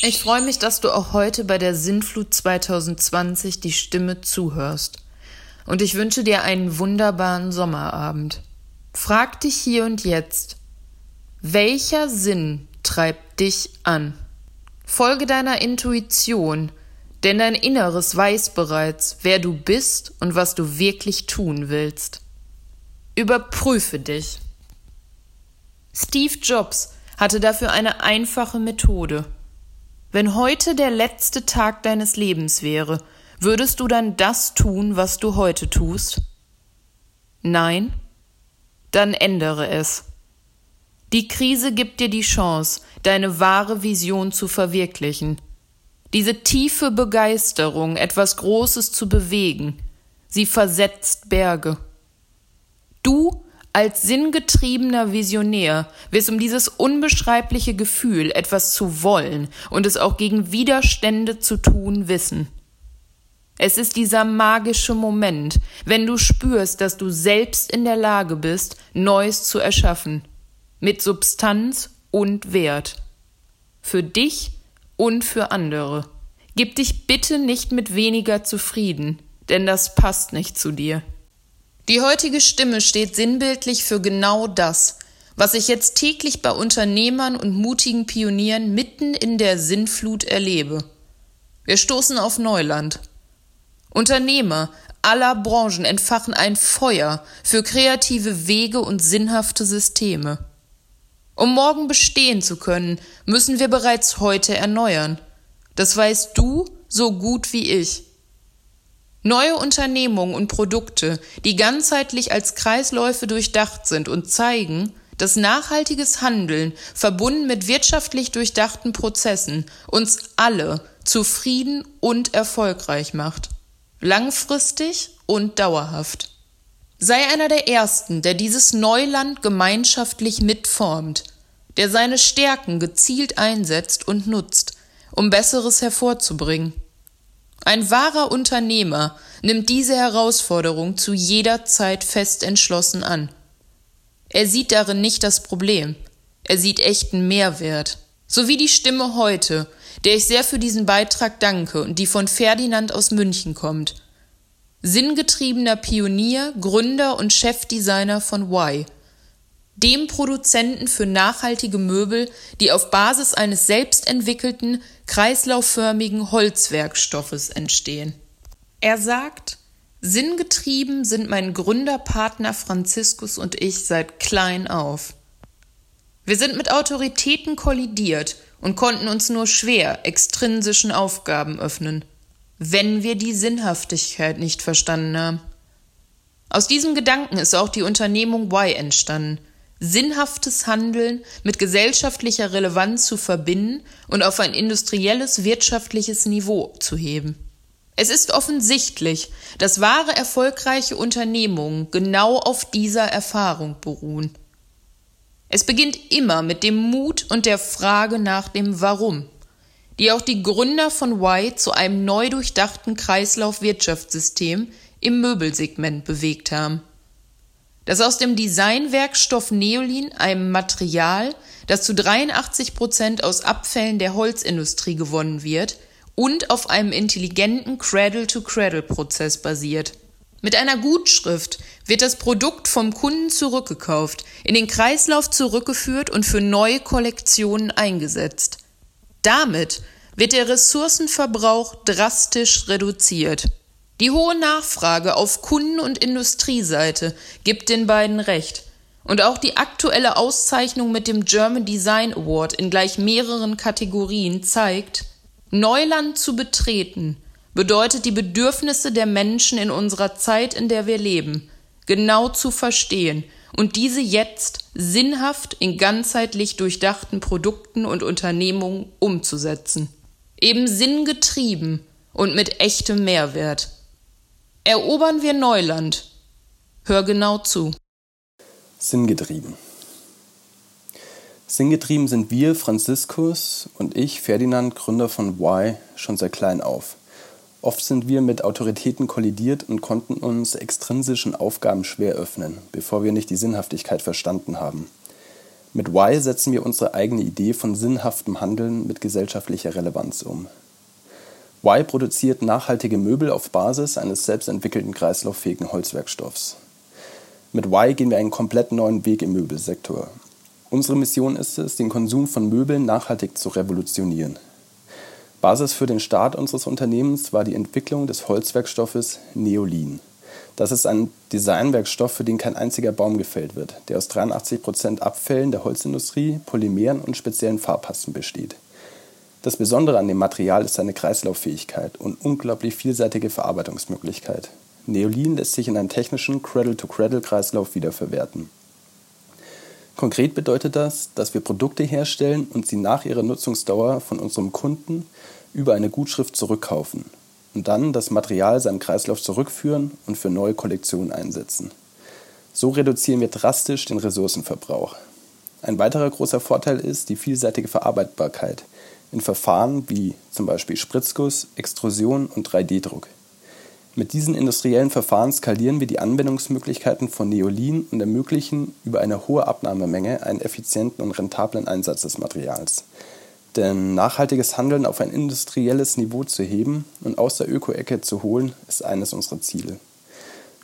Ich freue mich, dass du auch heute bei der Sinnflut 2020 die Stimme zuhörst. Und ich wünsche dir einen wunderbaren Sommerabend. Frag dich hier und jetzt, welcher Sinn treibt dich an? Folge deiner Intuition, denn dein Inneres weiß bereits, wer du bist und was du wirklich tun willst. Überprüfe dich. Steve Jobs hatte dafür eine einfache Methode. Wenn heute der letzte Tag deines Lebens wäre, würdest du dann das tun, was du heute tust? Nein? Dann ändere es. Die Krise gibt dir die Chance, deine wahre Vision zu verwirklichen. Diese tiefe Begeisterung, etwas Großes zu bewegen, sie versetzt Berge. Du als sinngetriebener Visionär wirst um dieses unbeschreibliche Gefühl, etwas zu wollen und es auch gegen Widerstände zu tun wissen. Es ist dieser magische Moment, wenn du spürst, dass du selbst in der Lage bist, Neues zu erschaffen, mit Substanz und Wert. Für dich und für andere. Gib dich bitte nicht mit weniger zufrieden, denn das passt nicht zu dir. Die heutige Stimme steht sinnbildlich für genau das, was ich jetzt täglich bei Unternehmern und mutigen Pionieren mitten in der Sinnflut erlebe. Wir stoßen auf Neuland. Unternehmer aller Branchen entfachen ein Feuer für kreative Wege und sinnhafte Systeme. Um morgen bestehen zu können, müssen wir bereits heute erneuern. Das weißt du so gut wie ich. Neue Unternehmungen und Produkte, die ganzheitlich als Kreisläufe durchdacht sind und zeigen, dass nachhaltiges Handeln verbunden mit wirtschaftlich durchdachten Prozessen uns alle zufrieden und erfolgreich macht. Langfristig und dauerhaft. Sei einer der Ersten, der dieses Neuland gemeinschaftlich mitformt, der seine Stärken gezielt einsetzt und nutzt, um Besseres hervorzubringen. Ein wahrer Unternehmer nimmt diese Herausforderung zu jeder Zeit fest entschlossen an. Er sieht darin nicht das Problem, er sieht echten Mehrwert. So wie die Stimme heute, der ich sehr für diesen Beitrag danke und die von Ferdinand aus München kommt. Sinngetriebener Pionier, Gründer und Chefdesigner von Y dem Produzenten für nachhaltige Möbel, die auf Basis eines selbstentwickelten, kreislaufförmigen Holzwerkstoffes entstehen. Er sagt, Sinngetrieben sind mein Gründerpartner Franziskus und ich seit klein auf. Wir sind mit Autoritäten kollidiert und konnten uns nur schwer extrinsischen Aufgaben öffnen, wenn wir die Sinnhaftigkeit nicht verstanden haben. Aus diesem Gedanken ist auch die Unternehmung Y entstanden, sinnhaftes Handeln mit gesellschaftlicher Relevanz zu verbinden und auf ein industrielles wirtschaftliches Niveau zu heben. Es ist offensichtlich, dass wahre erfolgreiche Unternehmungen genau auf dieser Erfahrung beruhen. Es beginnt immer mit dem Mut und der Frage nach dem Warum, die auch die Gründer von Y zu einem neu durchdachten Kreislaufwirtschaftssystem im Möbelsegment bewegt haben dass aus dem Designwerkstoff Neolin, einem Material, das zu 83 Prozent aus Abfällen der Holzindustrie gewonnen wird und auf einem intelligenten Cradle-to-Cradle-Prozess basiert. Mit einer Gutschrift wird das Produkt vom Kunden zurückgekauft, in den Kreislauf zurückgeführt und für neue Kollektionen eingesetzt. Damit wird der Ressourcenverbrauch drastisch reduziert. Die hohe Nachfrage auf Kunden- und Industrieseite gibt den beiden recht. Und auch die aktuelle Auszeichnung mit dem German Design Award in gleich mehreren Kategorien zeigt, Neuland zu betreten bedeutet die Bedürfnisse der Menschen in unserer Zeit, in der wir leben, genau zu verstehen und diese jetzt sinnhaft in ganzheitlich durchdachten Produkten und Unternehmungen umzusetzen. Eben sinngetrieben und mit echtem Mehrwert. Erobern wir Neuland. Hör genau zu. Sinngetrieben. Sinngetrieben sind wir, Franziskus und ich, Ferdinand, Gründer von Y, schon seit klein auf. Oft sind wir mit Autoritäten kollidiert und konnten uns extrinsischen Aufgaben schwer öffnen, bevor wir nicht die Sinnhaftigkeit verstanden haben. Mit Y setzen wir unsere eigene Idee von sinnhaftem Handeln mit gesellschaftlicher Relevanz um. Y produziert nachhaltige Möbel auf Basis eines selbstentwickelten kreislauffähigen Holzwerkstoffs. Mit Y gehen wir einen komplett neuen Weg im Möbelsektor. Unsere Mission ist es, den Konsum von Möbeln nachhaltig zu revolutionieren. Basis für den Start unseres Unternehmens war die Entwicklung des Holzwerkstoffes Neolin. Das ist ein Designwerkstoff, für den kein einziger Baum gefällt wird, der aus 83 Prozent Abfällen der Holzindustrie, Polymeren und speziellen Farbpasten besteht. Das Besondere an dem Material ist seine Kreislauffähigkeit und unglaublich vielseitige Verarbeitungsmöglichkeit. Neolin lässt sich in einem technischen Cradle-to-Cradle-Kreislauf wiederverwerten. Konkret bedeutet das, dass wir Produkte herstellen und sie nach ihrer Nutzungsdauer von unserem Kunden über eine Gutschrift zurückkaufen und dann das Material seinem Kreislauf zurückführen und für neue Kollektionen einsetzen. So reduzieren wir drastisch den Ressourcenverbrauch. Ein weiterer großer Vorteil ist die vielseitige Verarbeitbarkeit in Verfahren wie zum Beispiel Spritzguss, Extrusion und 3D-Druck. Mit diesen industriellen Verfahren skalieren wir die Anwendungsmöglichkeiten von Neolin und ermöglichen über eine hohe Abnahmemenge einen effizienten und rentablen Einsatz des Materials. Denn nachhaltiges Handeln auf ein industrielles Niveau zu heben und aus der Öko-Ecke zu holen, ist eines unserer Ziele.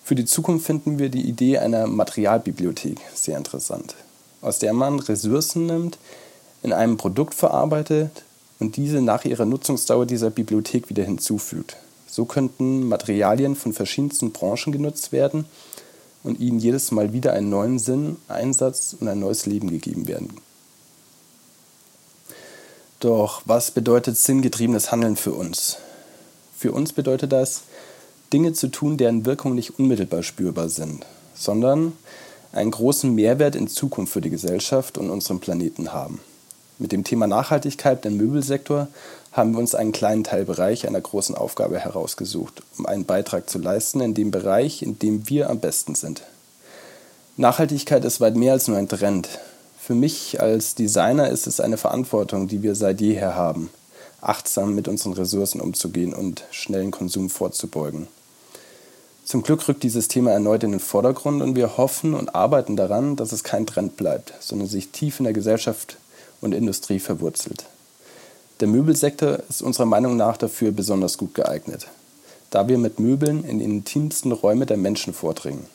Für die Zukunft finden wir die Idee einer Materialbibliothek sehr interessant, aus der man Ressourcen nimmt, in einem Produkt verarbeitet und diese nach ihrer Nutzungsdauer dieser Bibliothek wieder hinzufügt. So könnten Materialien von verschiedensten Branchen genutzt werden und ihnen jedes Mal wieder einen neuen Sinn, Einsatz und ein neues Leben gegeben werden. Doch was bedeutet sinngetriebenes Handeln für uns? Für uns bedeutet das, Dinge zu tun, deren Wirkung nicht unmittelbar spürbar sind, sondern einen großen Mehrwert in Zukunft für die Gesellschaft und unseren Planeten haben. Mit dem Thema Nachhaltigkeit im Möbelsektor haben wir uns einen kleinen Teilbereich einer großen Aufgabe herausgesucht, um einen Beitrag zu leisten in dem Bereich, in dem wir am besten sind. Nachhaltigkeit ist weit mehr als nur ein Trend. Für mich als Designer ist es eine Verantwortung, die wir seit jeher haben, achtsam mit unseren Ressourcen umzugehen und schnellen Konsum vorzubeugen. Zum Glück rückt dieses Thema erneut in den Vordergrund und wir hoffen und arbeiten daran, dass es kein Trend bleibt, sondern sich tief in der Gesellschaft und Industrie verwurzelt. Der Möbelsektor ist unserer Meinung nach dafür besonders gut geeignet, da wir mit Möbeln in die intimsten Räume der Menschen vordringen.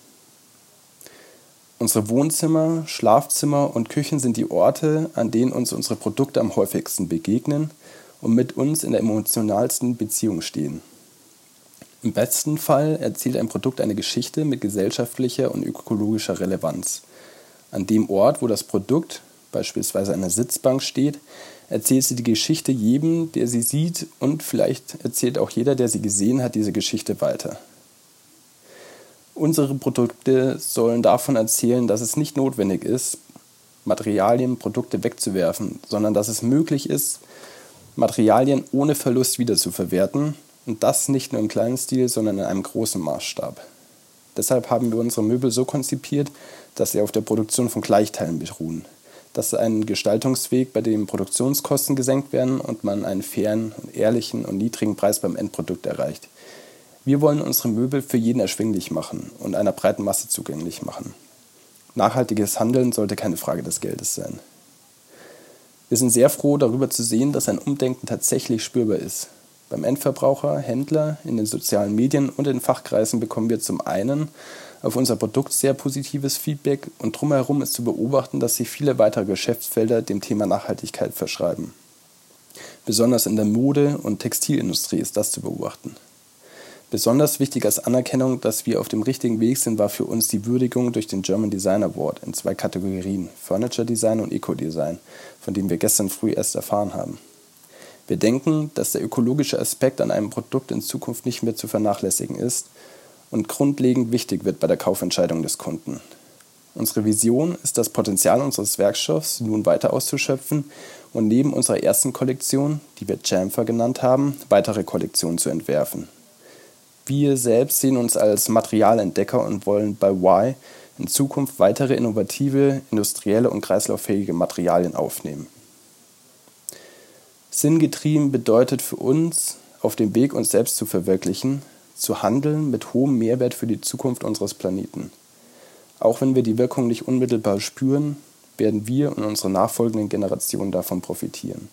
Unsere Wohnzimmer, Schlafzimmer und Küchen sind die Orte, an denen uns unsere Produkte am häufigsten begegnen und mit uns in der emotionalsten Beziehung stehen. Im besten Fall erzählt ein Produkt eine Geschichte mit gesellschaftlicher und ökologischer Relevanz. An dem Ort, wo das Produkt, beispielsweise eine Sitzbank, steht, erzählt sie die Geschichte jedem, der sie sieht und vielleicht erzählt auch jeder, der sie gesehen hat, diese Geschichte weiter. Unsere Produkte sollen davon erzählen, dass es nicht notwendig ist, Materialien, Produkte wegzuwerfen, sondern dass es möglich ist, Materialien ohne Verlust wiederzuverwerten und das nicht nur im kleinen Stil, sondern in einem großen Maßstab. Deshalb haben wir unsere Möbel so konzipiert, dass sie auf der Produktion von Gleichteilen beruhen. Das ist ein Gestaltungsweg, bei dem Produktionskosten gesenkt werden und man einen fairen, ehrlichen und niedrigen Preis beim Endprodukt erreicht. Wir wollen unsere Möbel für jeden erschwinglich machen und einer breiten Masse zugänglich machen. Nachhaltiges Handeln sollte keine Frage des Geldes sein. Wir sind sehr froh darüber zu sehen, dass ein Umdenken tatsächlich spürbar ist. Beim Endverbraucher, Händler, in den sozialen Medien und in Fachkreisen bekommen wir zum einen auf unser Produkt sehr positives Feedback und drumherum ist zu beobachten, dass sich viele weitere Geschäftsfelder dem Thema Nachhaltigkeit verschreiben. Besonders in der Mode- und Textilindustrie ist das zu beobachten. Besonders wichtig als Anerkennung, dass wir auf dem richtigen Weg sind, war für uns die Würdigung durch den German Design Award in zwei Kategorien, Furniture Design und Eco Design, von dem wir gestern früh erst erfahren haben. Wir denken, dass der ökologische Aspekt an einem Produkt in Zukunft nicht mehr zu vernachlässigen ist und grundlegend wichtig wird bei der Kaufentscheidung des Kunden. Unsere Vision ist das Potenzial unseres Werkstoffs nun weiter auszuschöpfen und neben unserer ersten Kollektion, die wir Chamfer genannt haben, weitere Kollektionen zu entwerfen. Wir selbst sehen uns als Materialentdecker und wollen bei Y in Zukunft weitere innovative, industrielle und kreislauffähige Materialien aufnehmen. Sinngetrieben bedeutet für uns, auf dem Weg, uns selbst zu verwirklichen, zu handeln mit hohem Mehrwert für die Zukunft unseres Planeten. Auch wenn wir die Wirkung nicht unmittelbar spüren, werden wir und unsere nachfolgenden Generationen davon profitieren.